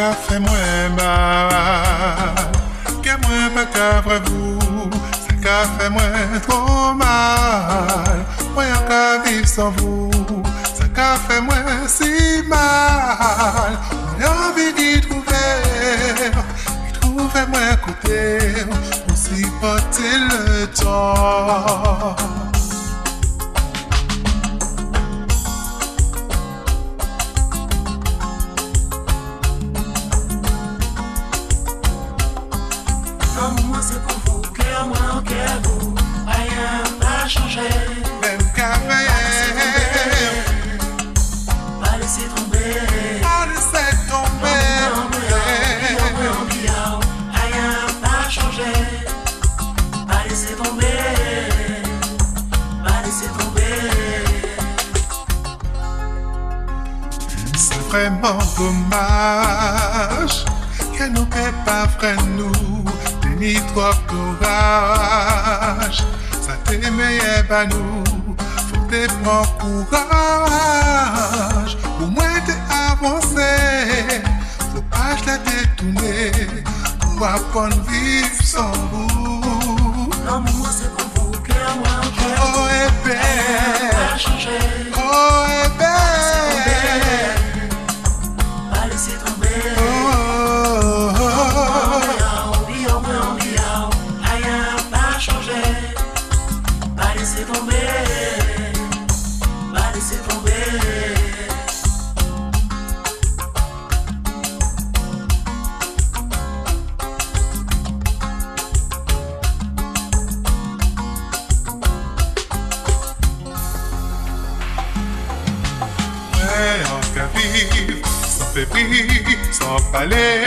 ka fè mwen mal Ke mwen pa ka vous Sa ka fè mwen mal. Mwen an ka viv san vous Sa ka fè mwen si mal. Mwen anvi di trouve Di trouve mwen kote ton vraiment dommage que nous ne pas vrai nous ni trop courage. Ça t'aimait pas nous faut prendre courage. Au moins t'es avancé faut pas la détourner. Pour apprendre vivre sans vous sans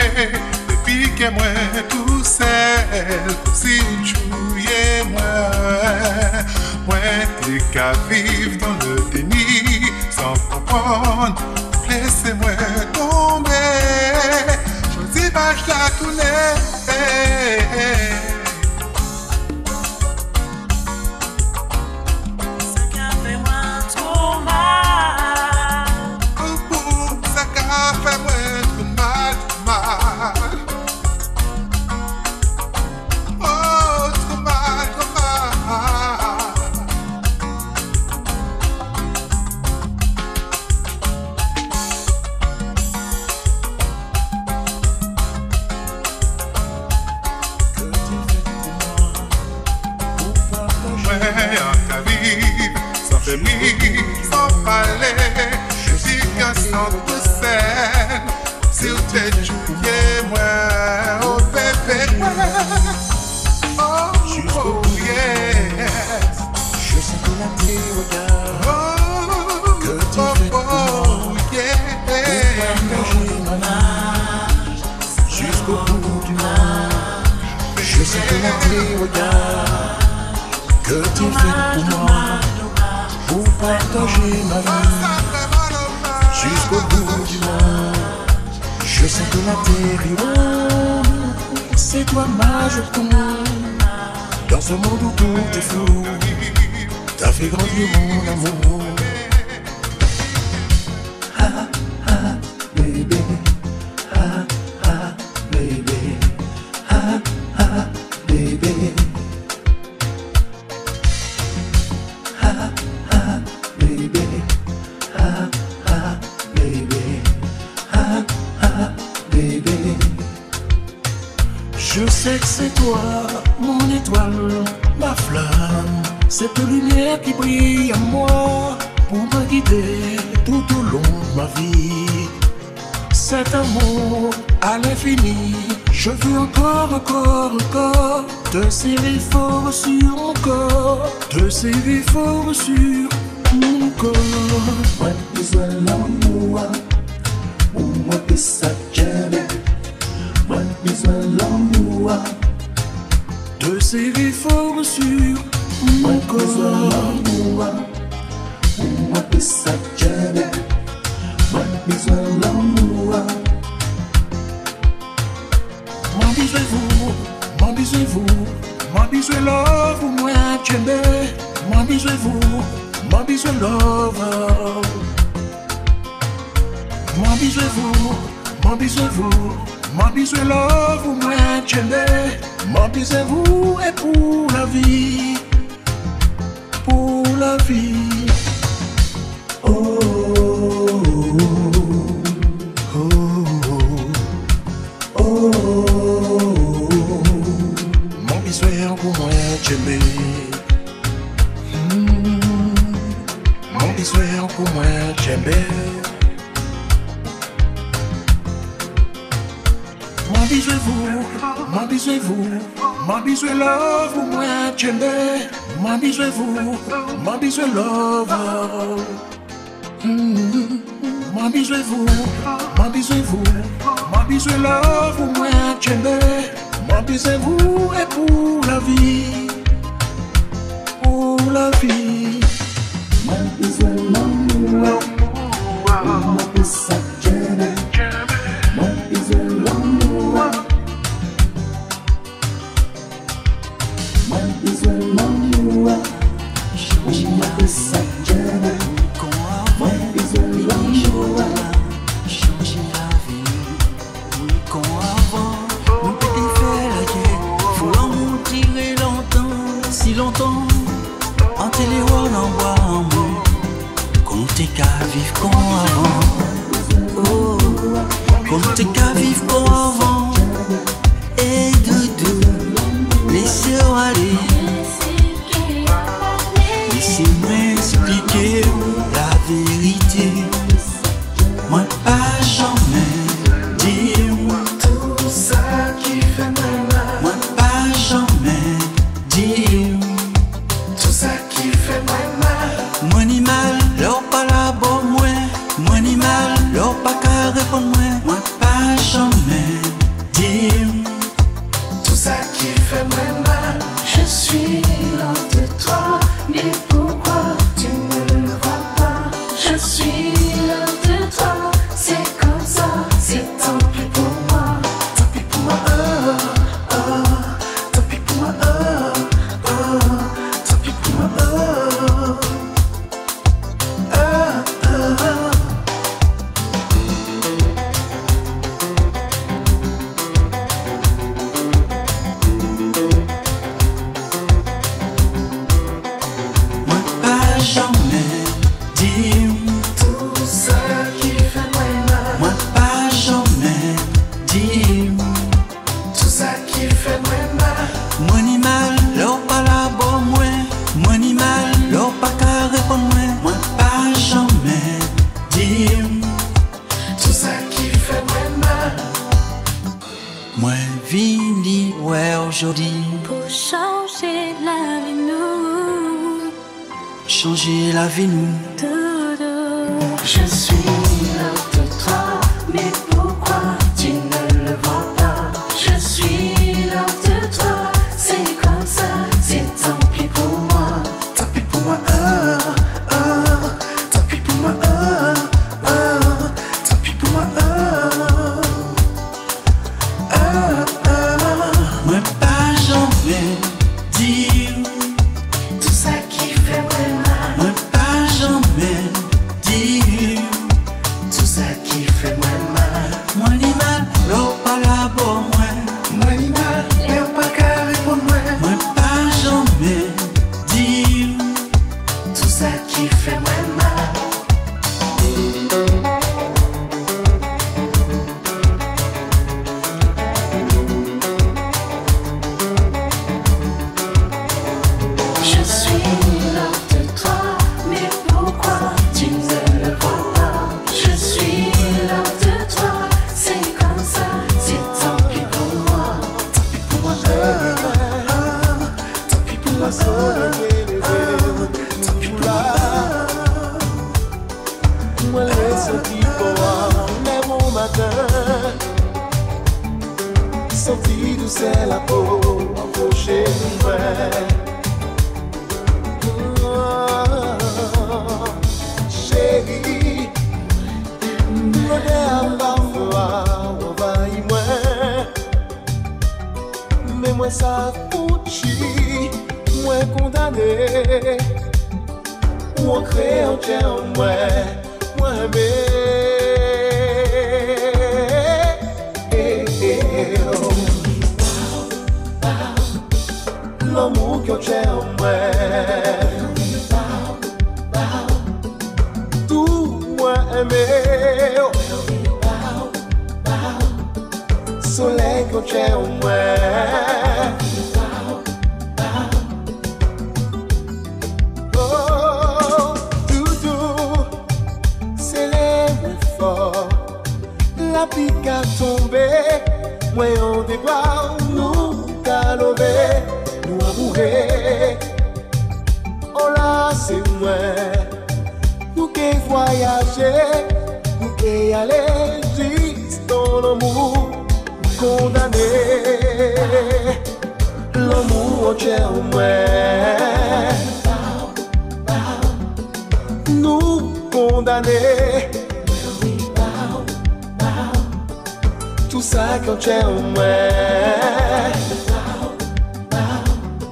vergonha de mim Não tens vergonha de mim M'habituez-vous, m'habituez-vous, m'habituez love, moi j'aimais, m'habituez-vous, m'habituez love. M'habituez-vous, m'habituez-vous, m'habituez love, moi j'aimais. Remplis c'est vous et pour la vie Pour la vie Mwen love. nan changer la vie, nous. Changer la vie, nous. Je suis l'heure de toi, mais pourquoi? no Nous condamnés Tout ça quand tu umwe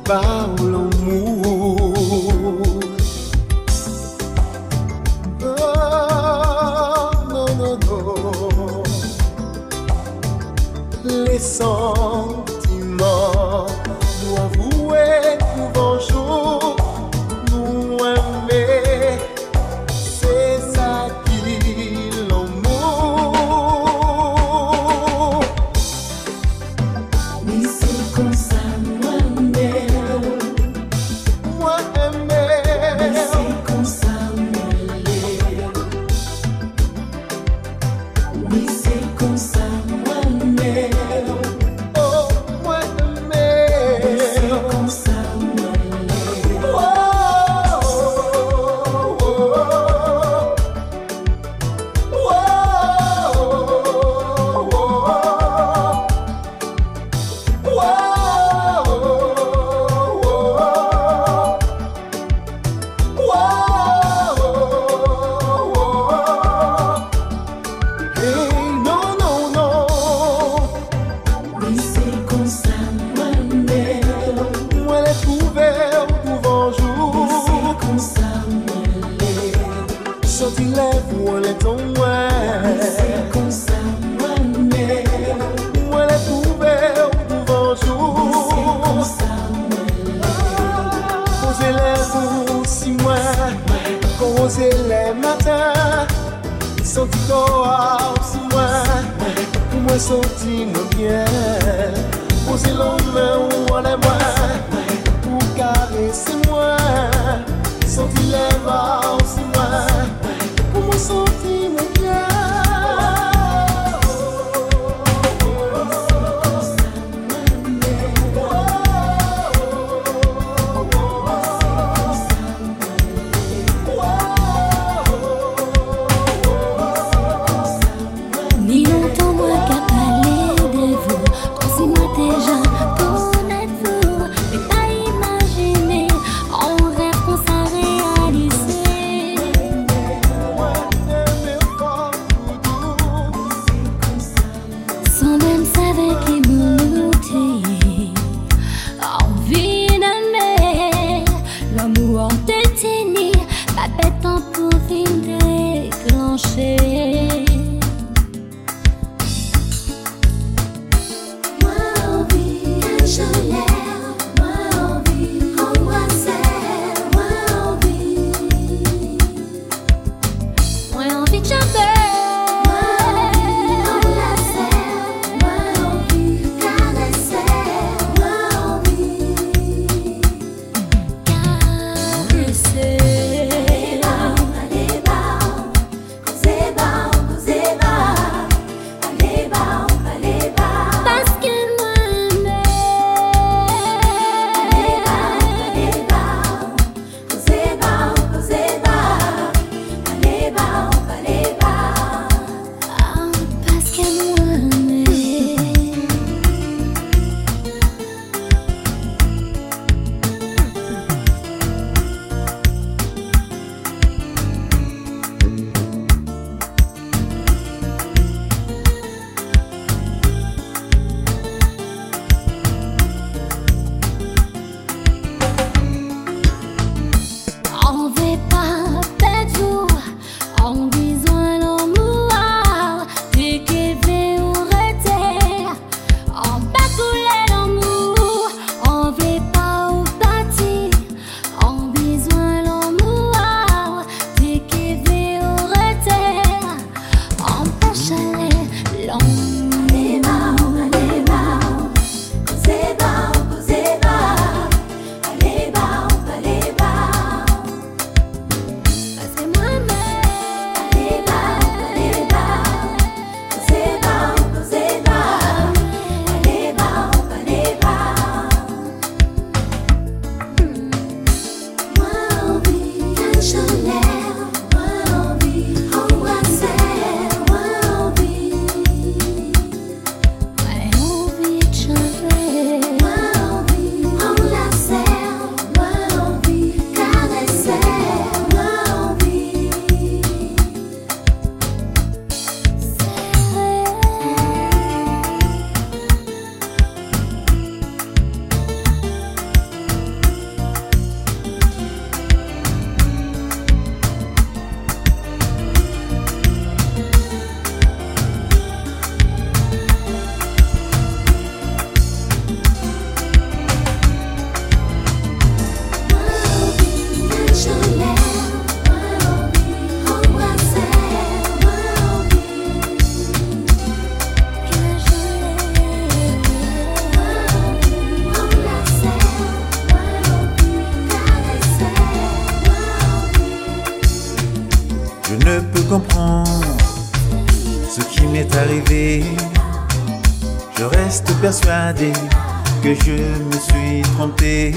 Par l'amour que je me suis trompé.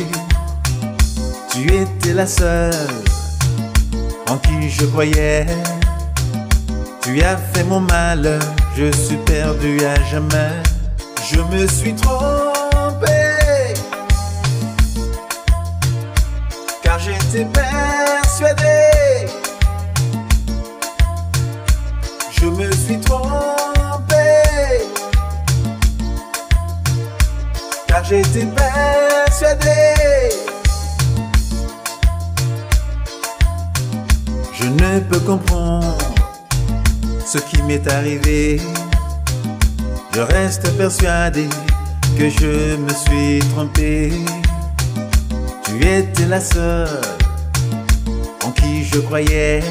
Tu étais la seule en qui je croyais. Tu as fait mon mal, je suis perdu à jamais. Je me suis trompé, car j'étais perdu. ne peut comprendre ce qui m'est arrivé. Je reste persuadé que je me suis trompé. Tu étais la seule en qui je croyais.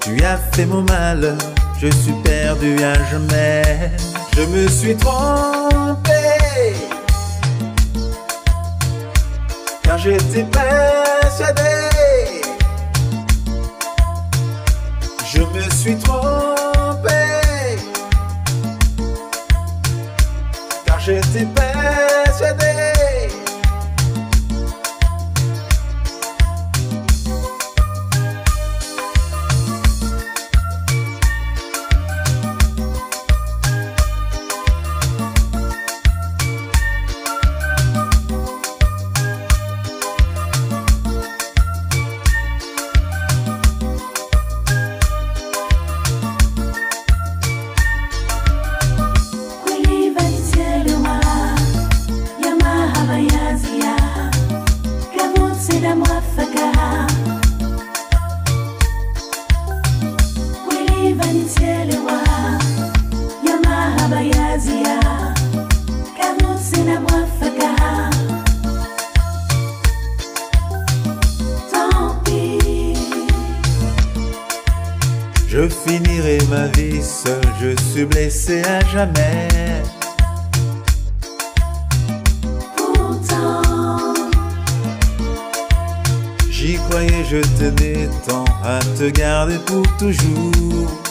Tu as fait mon mal, je suis perdu à jamais. Je me suis trompé. Car j'étais persuadé suis trop jamais. Pourtant, j'y croyais, je tenais tant à te garder pour toujours.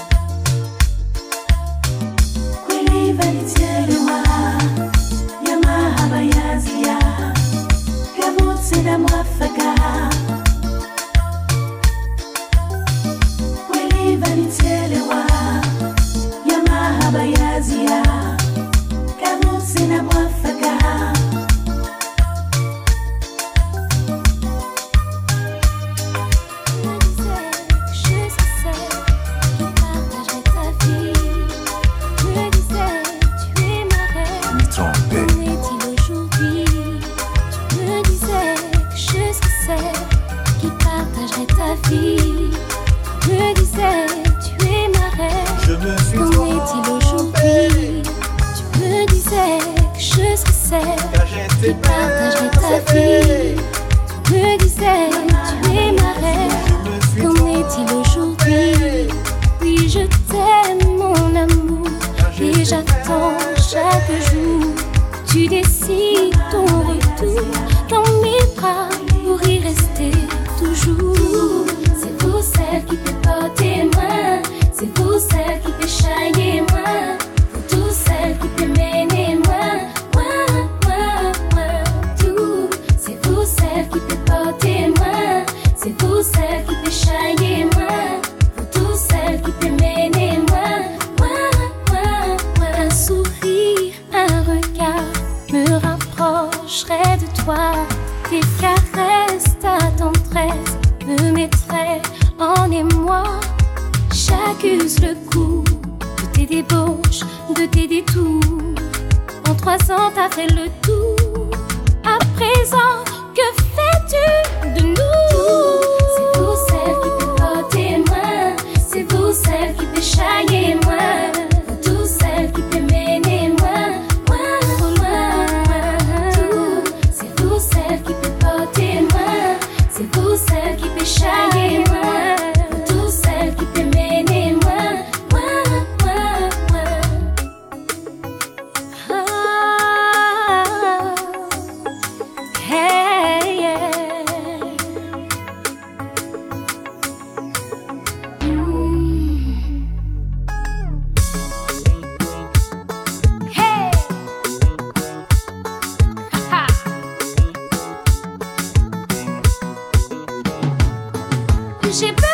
she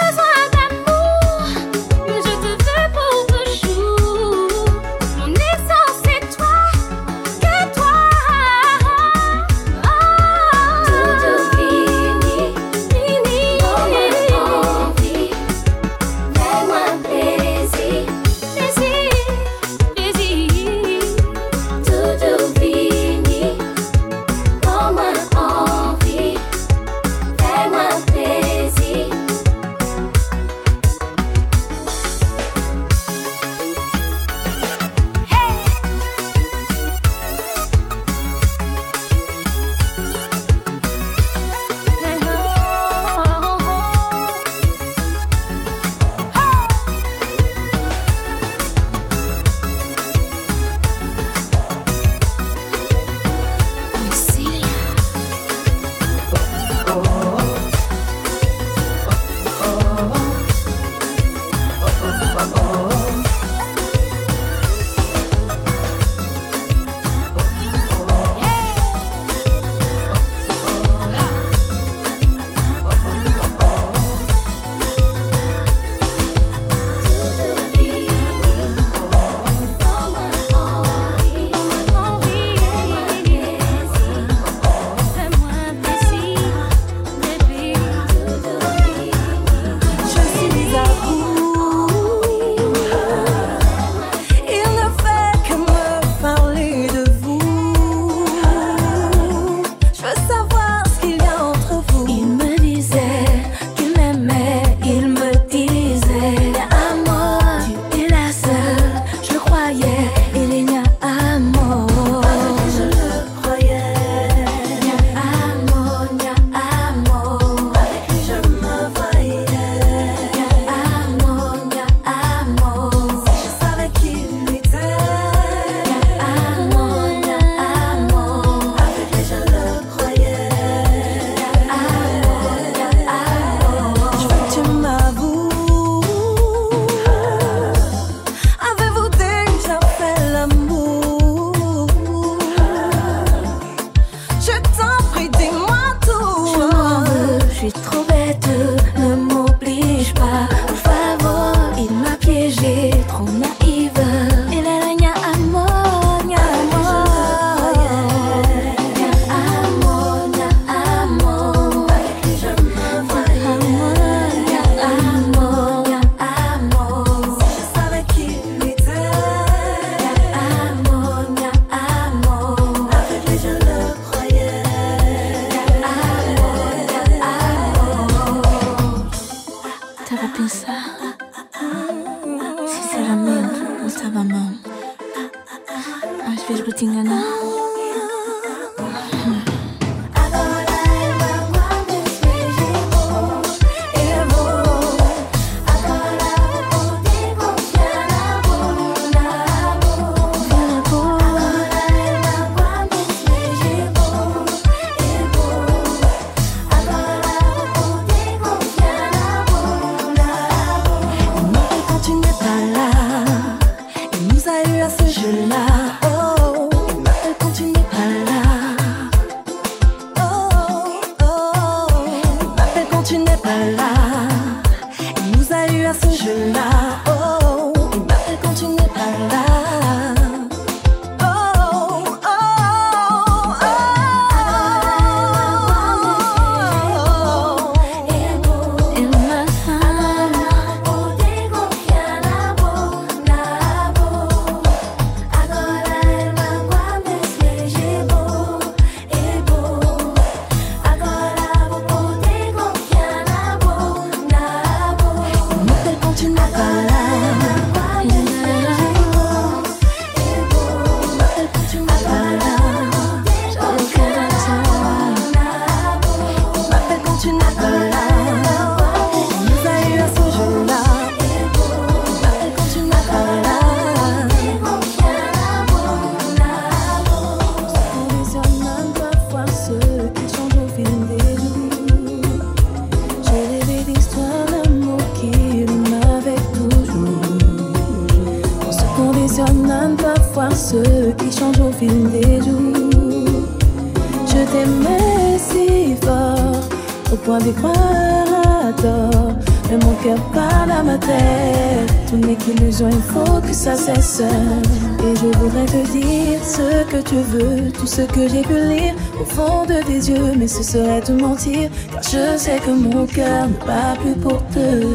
ce serait te mentir, car je sais que mon cœur ne bat plus pour te.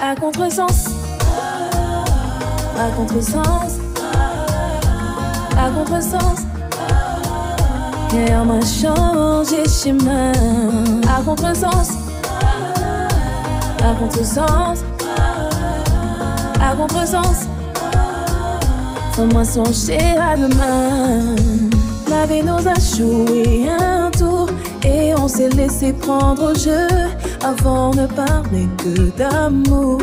À contresens, à contresens, à contresens. Cœur m'a changé chemin à contresens, à contresens, à contresens. Fais-moi songer à demain. La vie nous a joué tour et on s'est laissé prendre au jeu. Avant ne parlait que d'amour,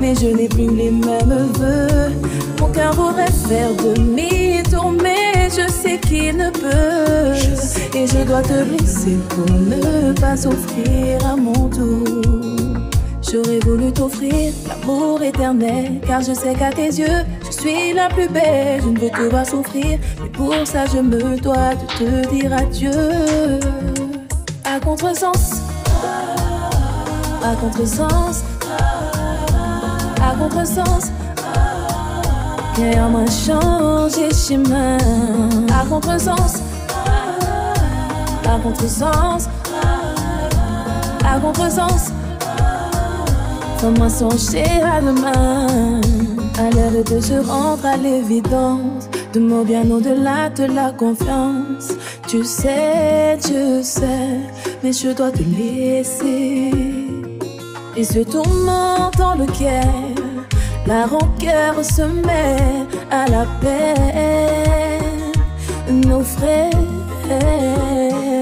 mais je n'ai plus les mêmes voeux. Mon cœur voudrait faire demi-tour, mais je sais qu'il ne peut. Et je dois te blesser pour ne pas souffrir à mon tour. J'aurais voulu t'offrir l'amour éternel, car je sais qu'à tes yeux, je suis la plus belle. Je ne veux te voir souffrir, mais pour ça, je me dois de te dire adieu. À contresens, à contresens, à contresens. Cœur m'a changé chemin. À contresens, à contresens, à contresens. Fais-moi songer à demain, à l'heure de se rendre à l'évidence, de mots bien au-delà de la confiance. Tu sais, tu sais, mais je dois te laisser. Et ce tourment dans lequel la rancœur se met à la peine, nos frères.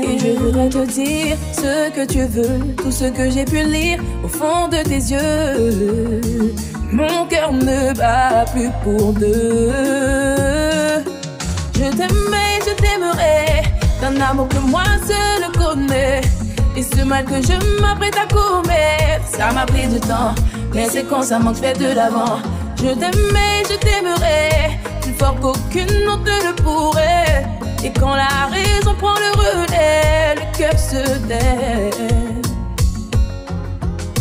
Et je voudrais te dire ce que tu veux, tout ce que j'ai pu lire au fond de tes yeux. Mon cœur ne bat plus pour deux. Je t'aimais, je t'aimerai, d'un amour que moi seul connais. Et ce mal que je m'apprête à commettre, ça m'a pris du temps, mais c'est constamment que je fais de l'avant. Je t'aimais, je t'aimerai, plus fort qu'aucune autre ne pourrait. Et quand la raison prend le relais, le cœur se tait.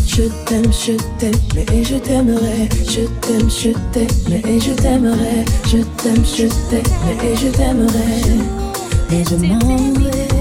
Je t'aime, je t'aime, mais je t'aimerai. Je t'aime, je t'aime, mais je t'aimerai. Je t'aime, je t'aime, mais je t'aimerai. Et je m'en vais.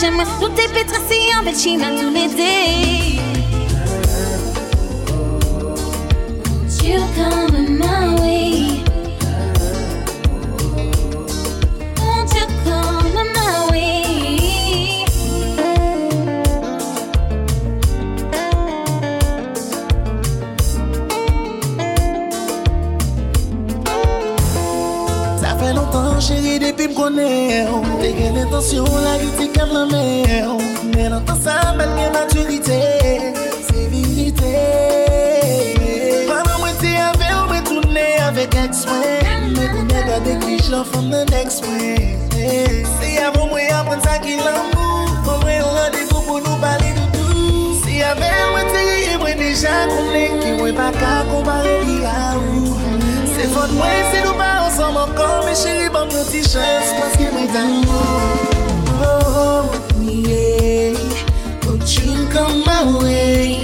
J'aimerais nous dépêtrer si en Belchine à nous l'aider. You coming my way. Depi m konen ou, te gen l'intansyon la rite kab la men ou oh. Men an tan sa men gen maturite, se vinite Panan mwen te ave ou mwen toune avek eks mwen Mwen konen gade ki jan fom nan eks mwen Se avon mwen apren sa ki l'amou, pou mwen randevou pou nou pale doudou Se ave mwen te ye mwen deja konen ki mwen pa ka kompare ki a ou. Se fote mwen si nou ansan kon Me cheri ban mwen ti chans Paske mwen Oh, oh, yeah. Don't you come my way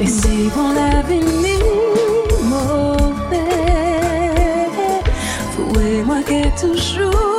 Et c'est qu'on avait mis mauvais, vous et moi qui est toujours.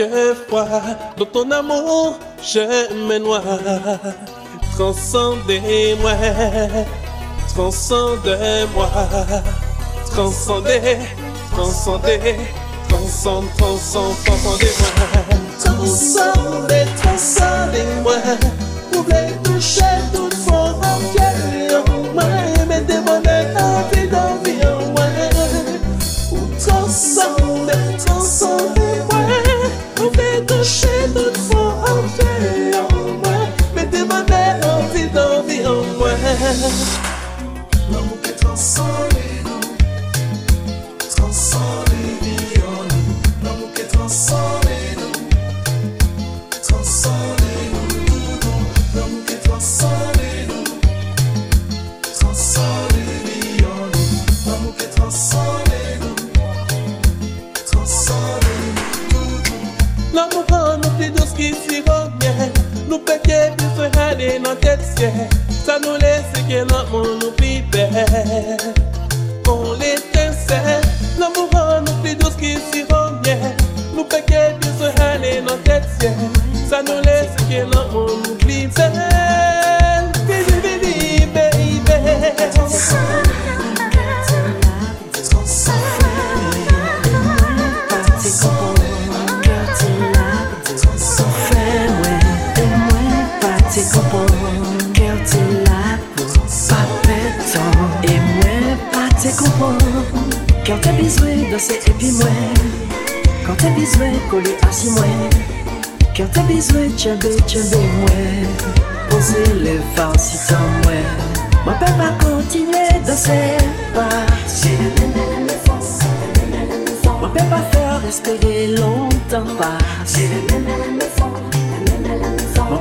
que froid dans ton amour je me noie. Transcendez-moi, transcende-moi, transcendez, transcendez, transcende, transcende, transcendez-moi. Transcendez, transcendez-moi, vous voulez toucher.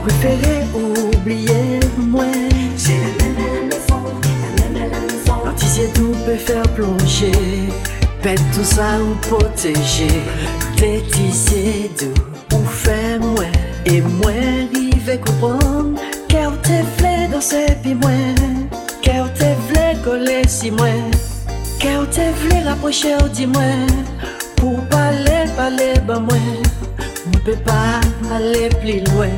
prefere oubliye mwen Jè la mèm à la mèzon, la mèm à la mèzon Lantisye tou pe fèr plonje Pet tout sa ou poteje Letisye dou ou fè mwen E mwen rive koupon Kè ou te vle dansè pi mwen Kè ou te vle kole si mwen Kè ou te vle raproche ou di mwen Pou pale pale ba mwen Mwen pe pa ale pli lwen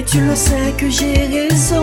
Et tu le sais que j'ai raison.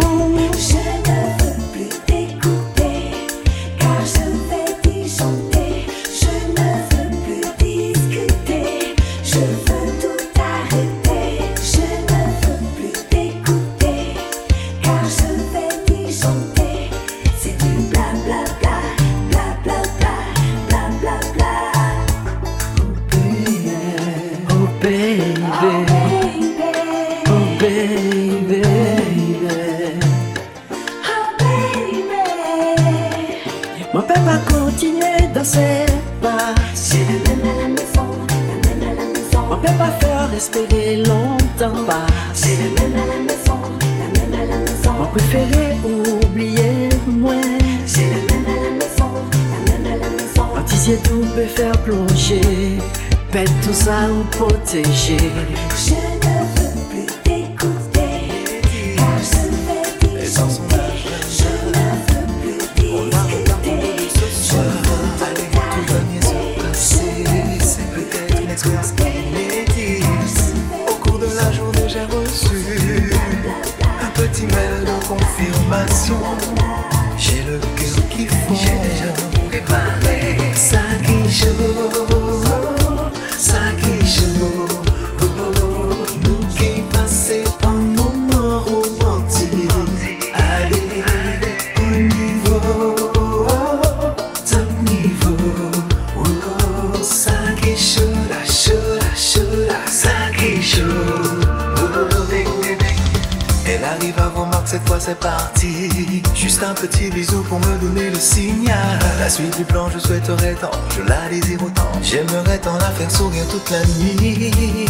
Protéger. Je ne veux plus t'écouter, car je vais disjoncter. Je ne veux plus discuter, je veux tout arrêter. C'est peut-être une expérience inédite. Au cours de la journée, j'ai reçu un petit mail de confirmation. J'ai le cœur qui fond. C'est parti. Juste un petit bisou pour me donner le signal. La suite du plan, je souhaiterais tant, je la désire autant. J'aimerais tant la faire sourire toute la nuit.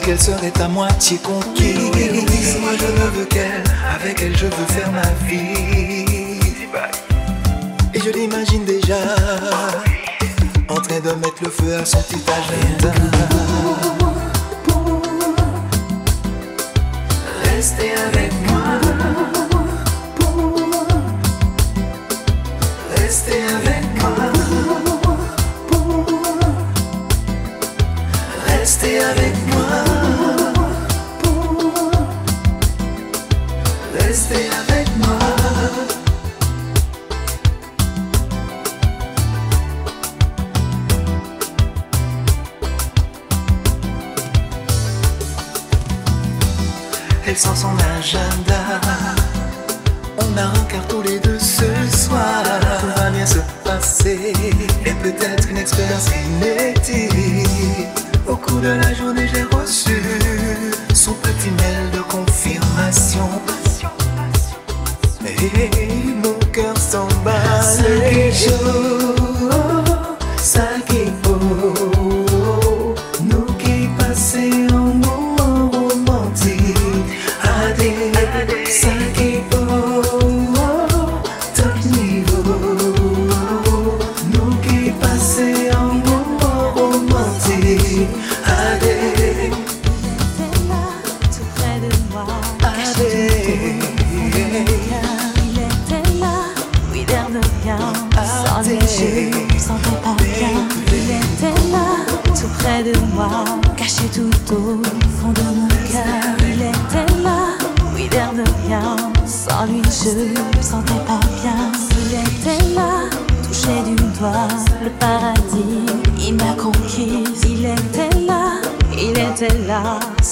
Qu'elle serait à moitié conquise. Moi je ne veux qu'elle, avec elle je veux faire ma vie. Et je l'imagine déjà en train de mettre le feu à son petit agenda.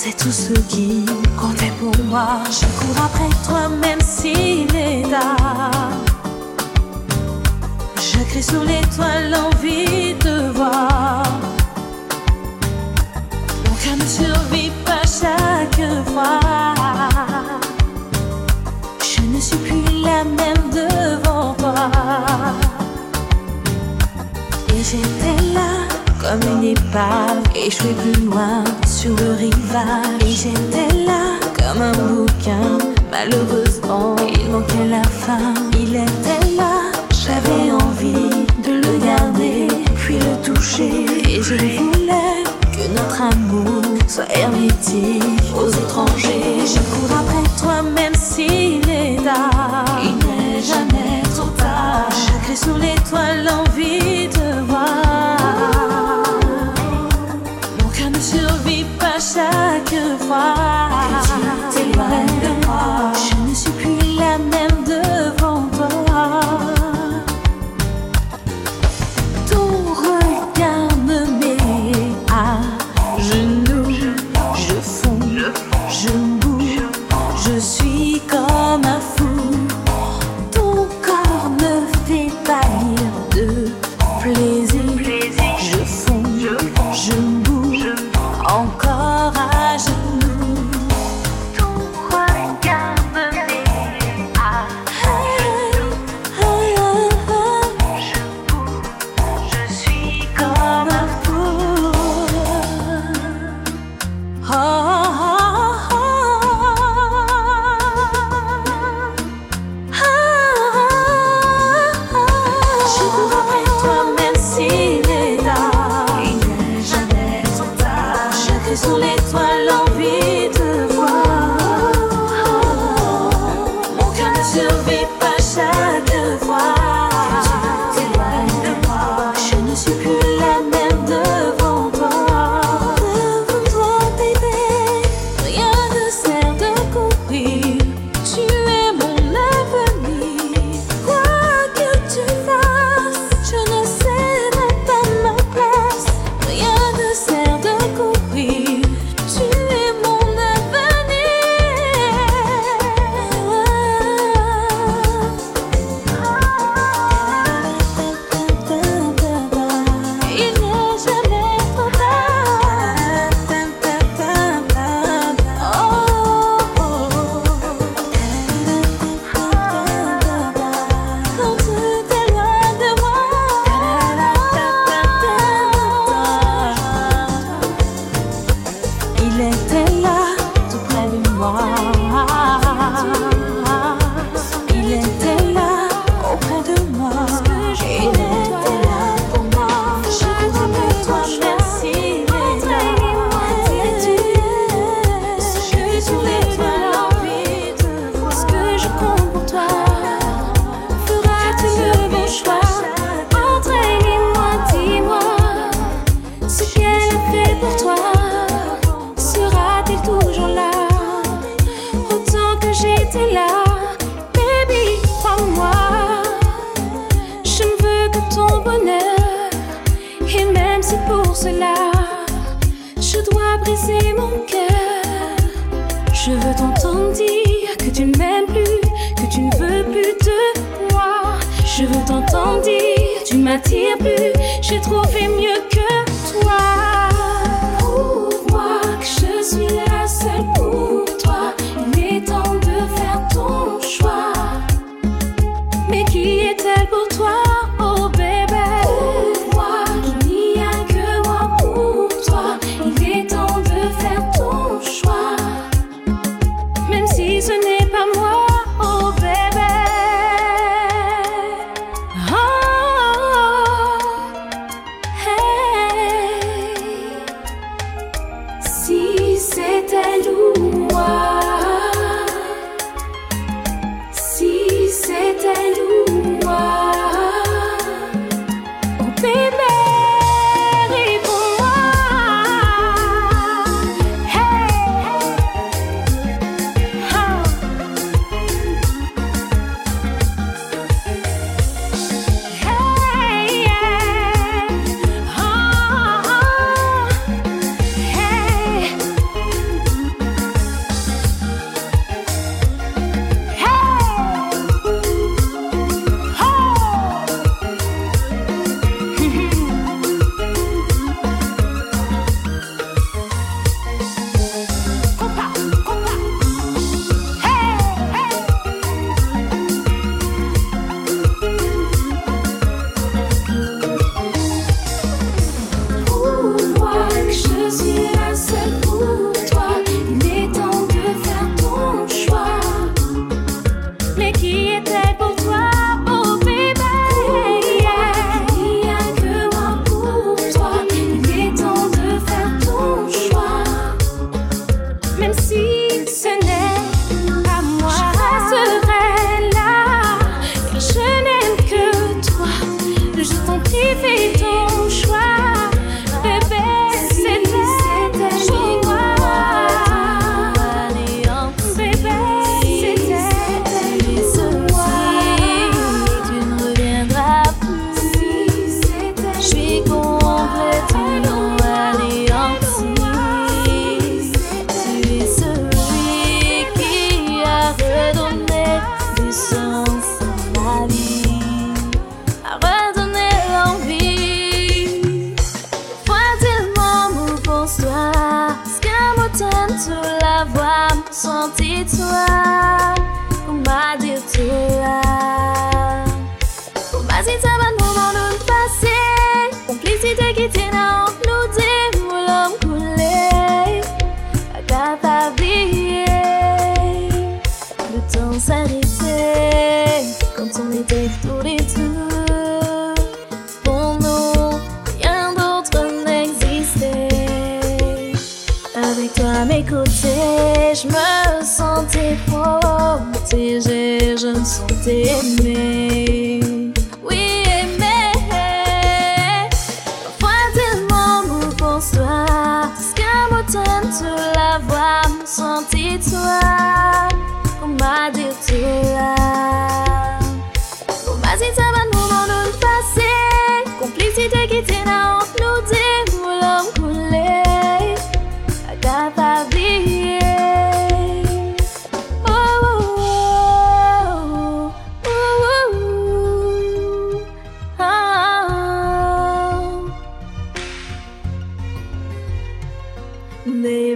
C'est tout ce qui comptait pour moi. Je cours après toi même s'il est tard. Je crie sur l'étoile l'envie de voir. Mon cœur ne survit pas chaque fois. Je ne suis plus la même devant toi. Et j'étais là comme une épave, échouée plus loin sur le rivage. J'étais là comme un bouquin, malheureusement il manquait la fin. Il était là, j'avais envie de le garder, puis le toucher. Et je voulais que notre amour soit hermétique aux étrangers. Je cours après toi même s'il est tard. Il n'est jamais trop tard. Crie sur l'étoile l'envie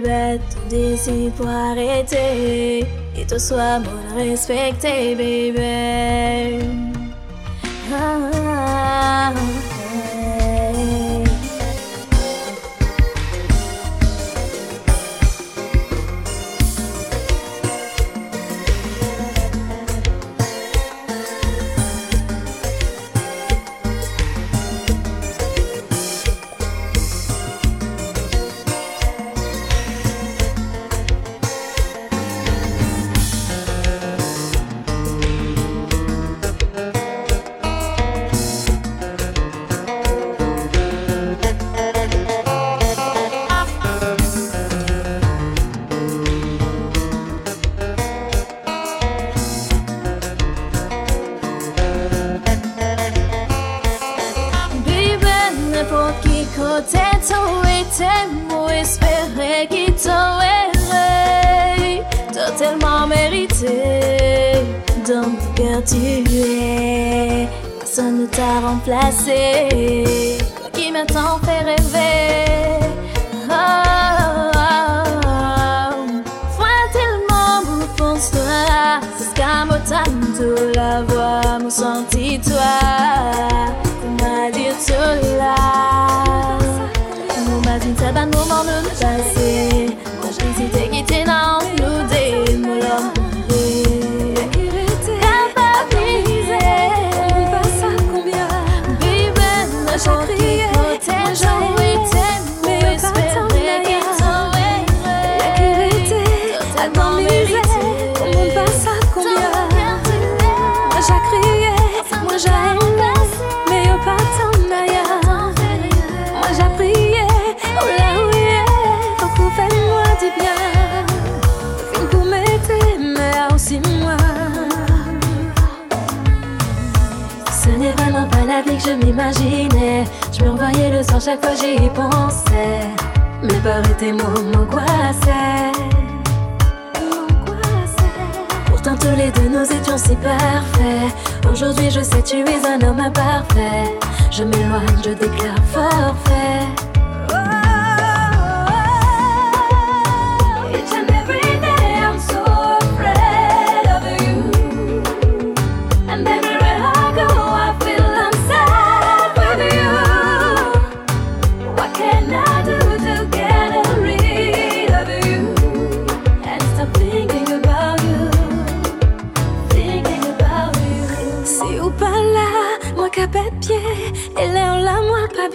battre d'ici pour arrêter. Et toi, sois mon respecté, baby.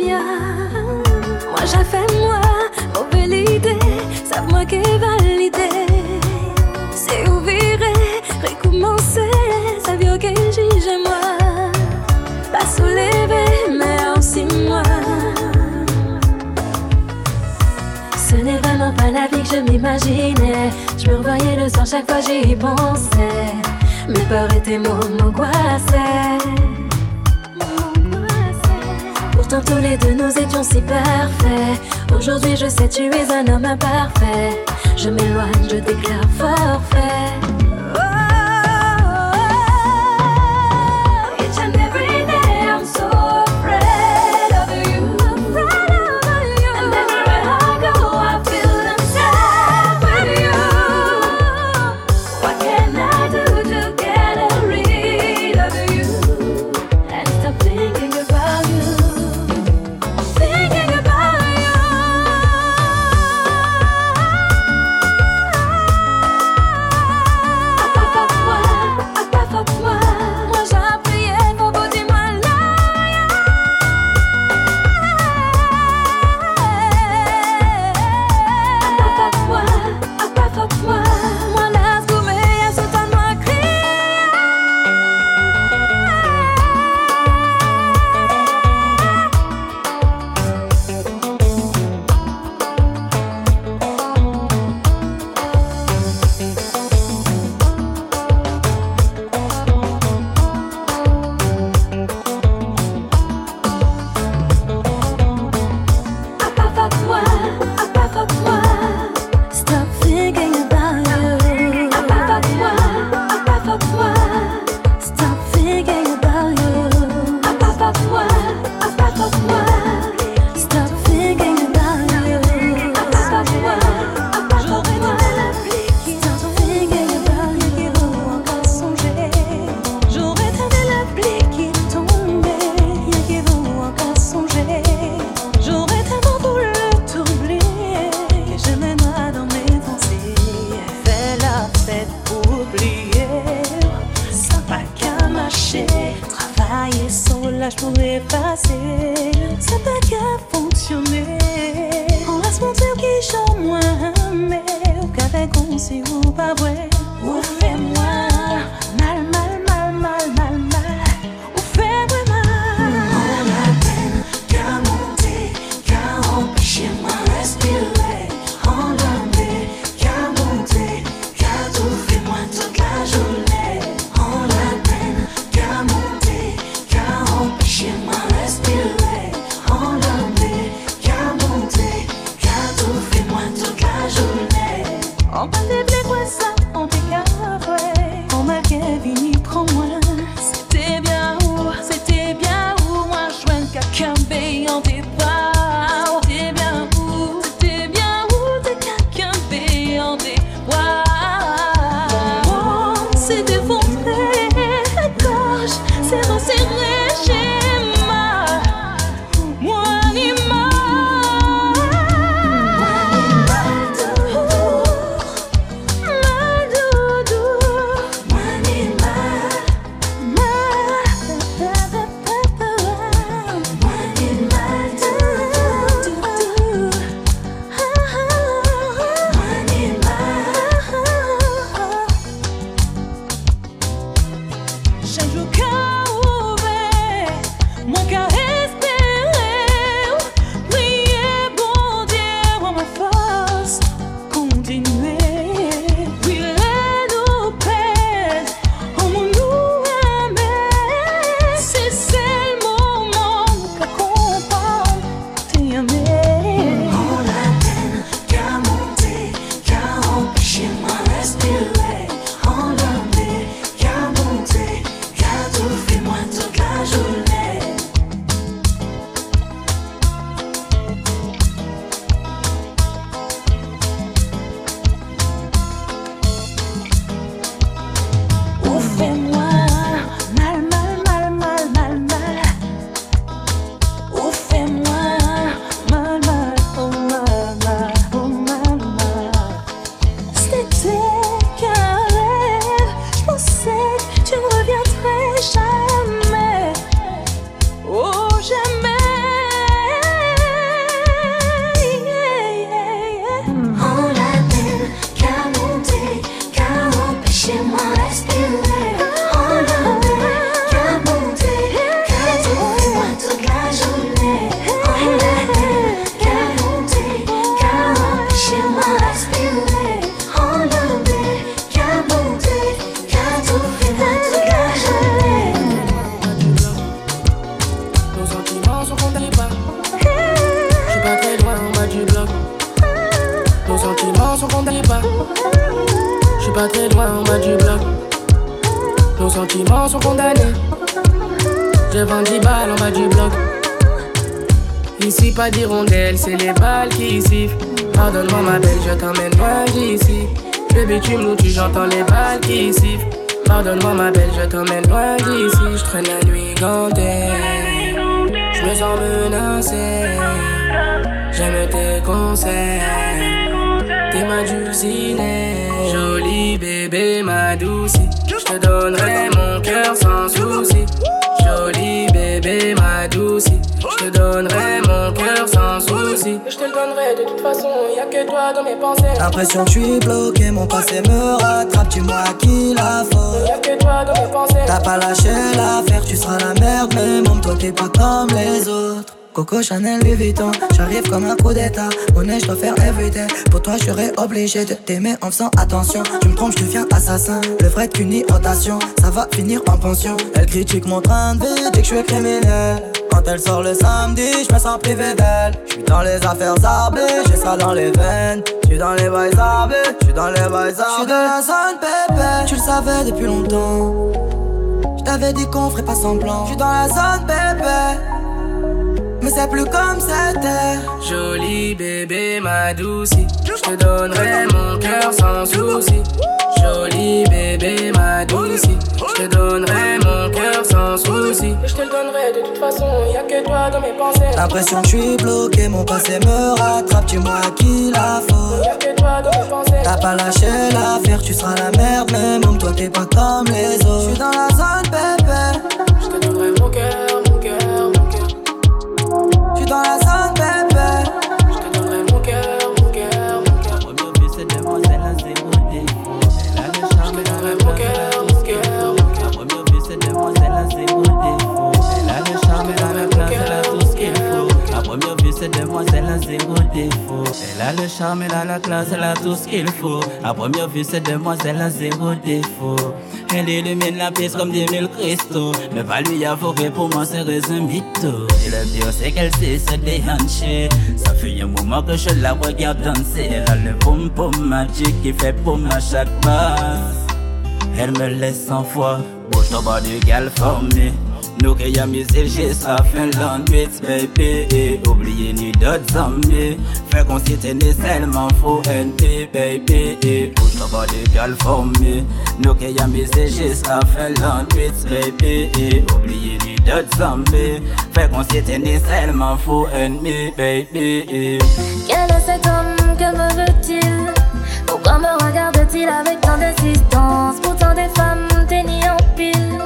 Moi j'ai fait moi, mauvaise idée, savent moi qui validé. C'est ouvrir, recommencer, ça vient que j'ai moi. Pas soulever, mais aussi moi. Ce n'est vraiment pas la vie que je m'imaginais. Je me revoyais le sang chaque fois j'y pensais. Mes peurs étaient mon Pourtant tous les deux nous étions si parfaits. Aujourd'hui je sais tu es un homme imparfait. Je m'éloigne, je déclare forfait. Mè ou kade kon si ou pa vwe Ou pas d'hirondelle, c'est les balles qui sifflent. Pardonne-moi, ma belle, je t'emmène loin d'ici. Le bitume nous tue, j'entends les balles qui sifflent. Pardonne-moi, ma belle, je t'emmène loin d'ici. Je traîne la nuit gantée. Je me sens menacé. J'aime tes conseils. T'es ma dulcinée. Jolie bébé, ma douce. Je te donnerai mon cœur sans souci. Jolie bébé, ma douce. Je te donnerai mon cœur sans souci. Je te le donnerai de toute façon, y a que toi dans mes pensées. L'impression que je suis bloqué, mon passé me rattrape, dis-moi à qui la faute. Y a que toi dans mes pensées. T'as pas lâché l'affaire, tu seras la merde, mais même toi t'es pas comme les autres. Coco Chanel Louis Vuitton, j'arrive comme un coup d'état. Monnaie, je dois faire everyday. Pour toi, je serais obligé de t'aimer en faisant attention. Tu me trompes, je deviens assassin. Le vrai qu'une irritation, ça va finir en pension. Elle critique mon train de vie, dit que je suis criminel. Quand elle sort le samedi, je me sens privé d'elle. Je suis dans les affaires arbées, j'ai ça dans les veines. Je suis dans les bails arbés, je suis dans les bails arbés. Je suis dans la zone bébé, tu le savais depuis longtemps. Je t'avais dit qu'on ferait pas semblant. Je suis dans la zone bébé. Mais c'est plus comme c'était. Jolie bébé, ma douce. Je te donnerai mon cœur sans souci. Jolie bébé, ma douce. Je te donnerai mon cœur sans souci. Je te le donnerai de toute façon, y a que toi dans mes pensées. L'impression que je suis bloqué, mon passé me rattrape. Dis-moi à qui la faute. Y a que toi dans mes pensées. T'as pas lâché l'affaire, tu seras la merde, mais même toi t'es pas comme les autres. Je suis dans la zone, bébé. Je te donnerai dans la zone, zéro défaut. Elle a le charme, elle a la classe, elle a tout ce qu'il faut. À première vue, cette demoiselle a zéro défaut. Elle illumine la pièce comme des mille cristaux. Ne pas lui avouer pour moi, c'est un mytho. Et le pire, c'est qu'elle sait se déhancher. Ça fait un moment que je la regarde danser. Elle a le pom pom magique qui fait poum à chaque basse. Elle me laisse sans foi, bouge ton body for me Nous que y'a mis juste la 8 baby. Et oubliez ni d'autres zombies Fait qu'on s'y tenait seulement faux NP baby. Ton body girl for me Nous que y'a mis juste la Finlande 8 baby. Et oubliez ni d'autres zombies Fait qu'on s'y tenait seulement faux NP baby. Quel est cet homme, que me veut-il? Pourquoi me regarde-t-il avec tant d'insistance Pourtant des femmes tennis en pile.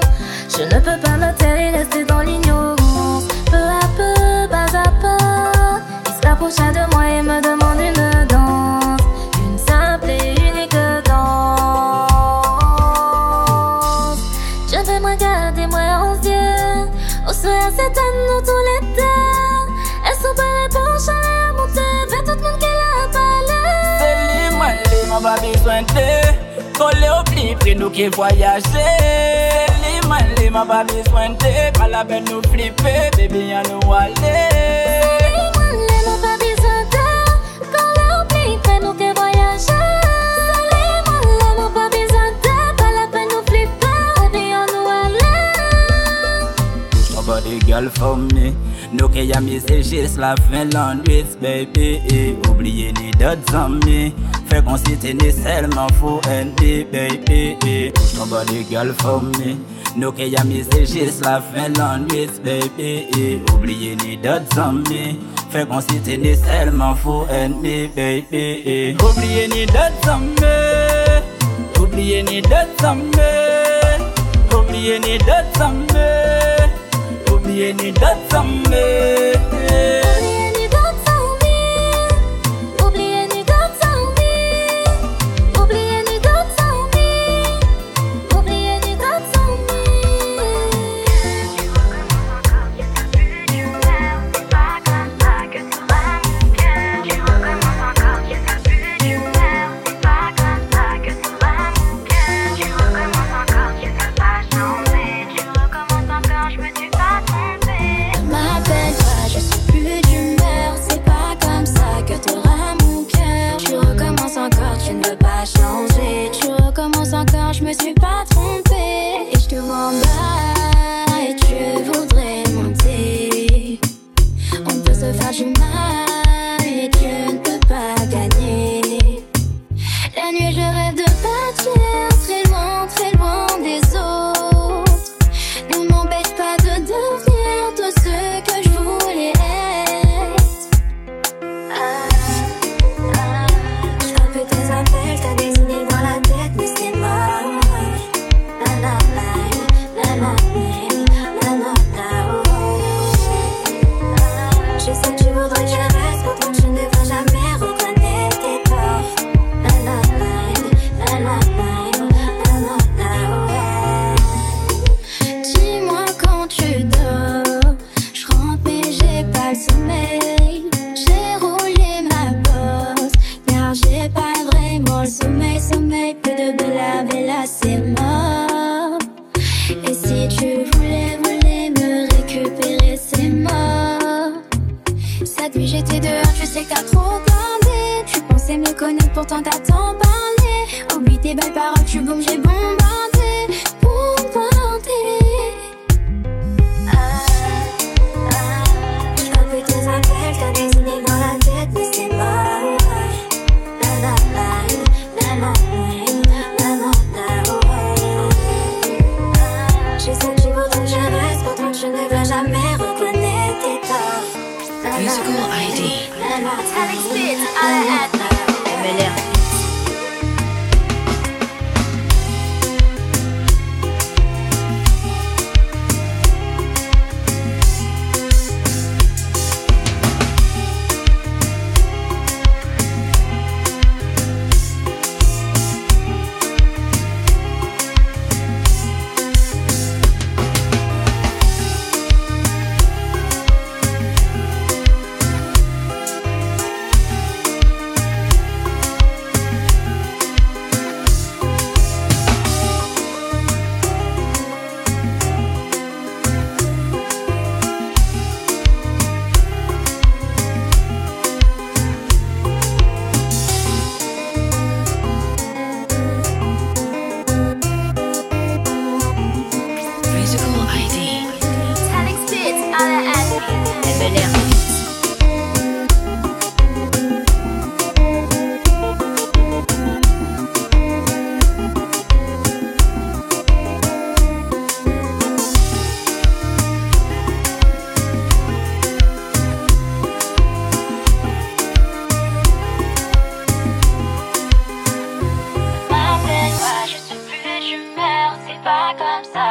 Je ne peux taire et rester dans l'ignorance. Peu à peu, pas à pas. Il se rapprocha de moi et me demande une danse. Une simple et unique danse. Je vais me regarder moi en yeux. Au soir cette nous tous les deux Elles sont pas les penches à la montée Vers tout le monde qu'elle a parlé. C'est moi, les m'a pas besoin de au pli, pris nous qui voyager man li ma pa biswante Pala ben nou flipe, bebi an nou wale Li man li ma pa biswante Kala ou plite nou ke voyaje Li man li ma pa biswante Pala ben nou flipe, bebi an nou wale Nobody girl for me Nou ke yami se jis la fin lan wis baby Oubliye ni dot zami Fè kon si te ni selman fo endi baby Nobody girl for me Nou ke yamise jis la fin lan wit baby e Oubliye ni dot zanmi. Fè kon siti ni selman fo enmi baby e Oubliye ni dot zanmi. Oubliye ni dot zanmi. Oubliye ni dot zanmi. Oubliye ni dot zanmi.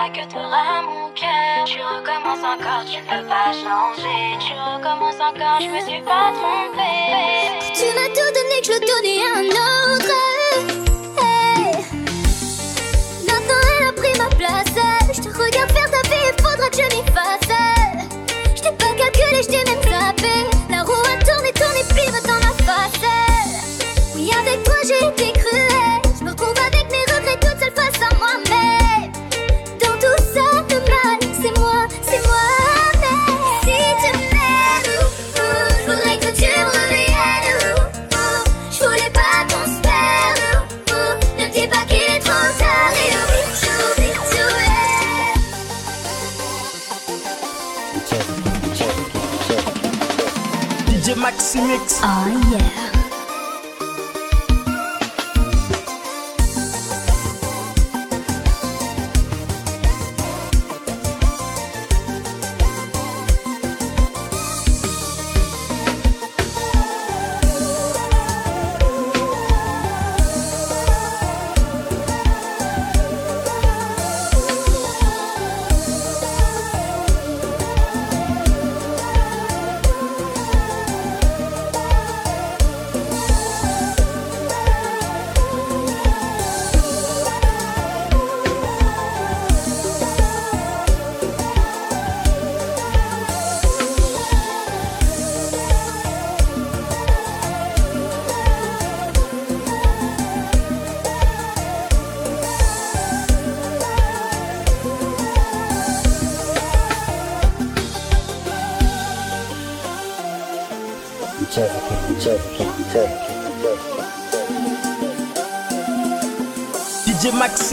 Que t'auras mon cœur. Tu recommences encore, tu peux pas changer. Tu recommences encore, je me suis pas trompée. Tu m'as tout donné, que je donnais un autre. Hey. Maintenant elle a pris ma place. Je te regarde faire ta vie, il faudra que je m'y fasse. Je t'ai pas calculé, je t'ai même zappé. La roue a tourné, tourné, pire dans ma face. Oui, avec toi j'ai été cruelle. Je me retrouve avec mes regrets toute seule face à moi-même. Oh yeah.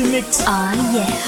mix. Ah, yeah.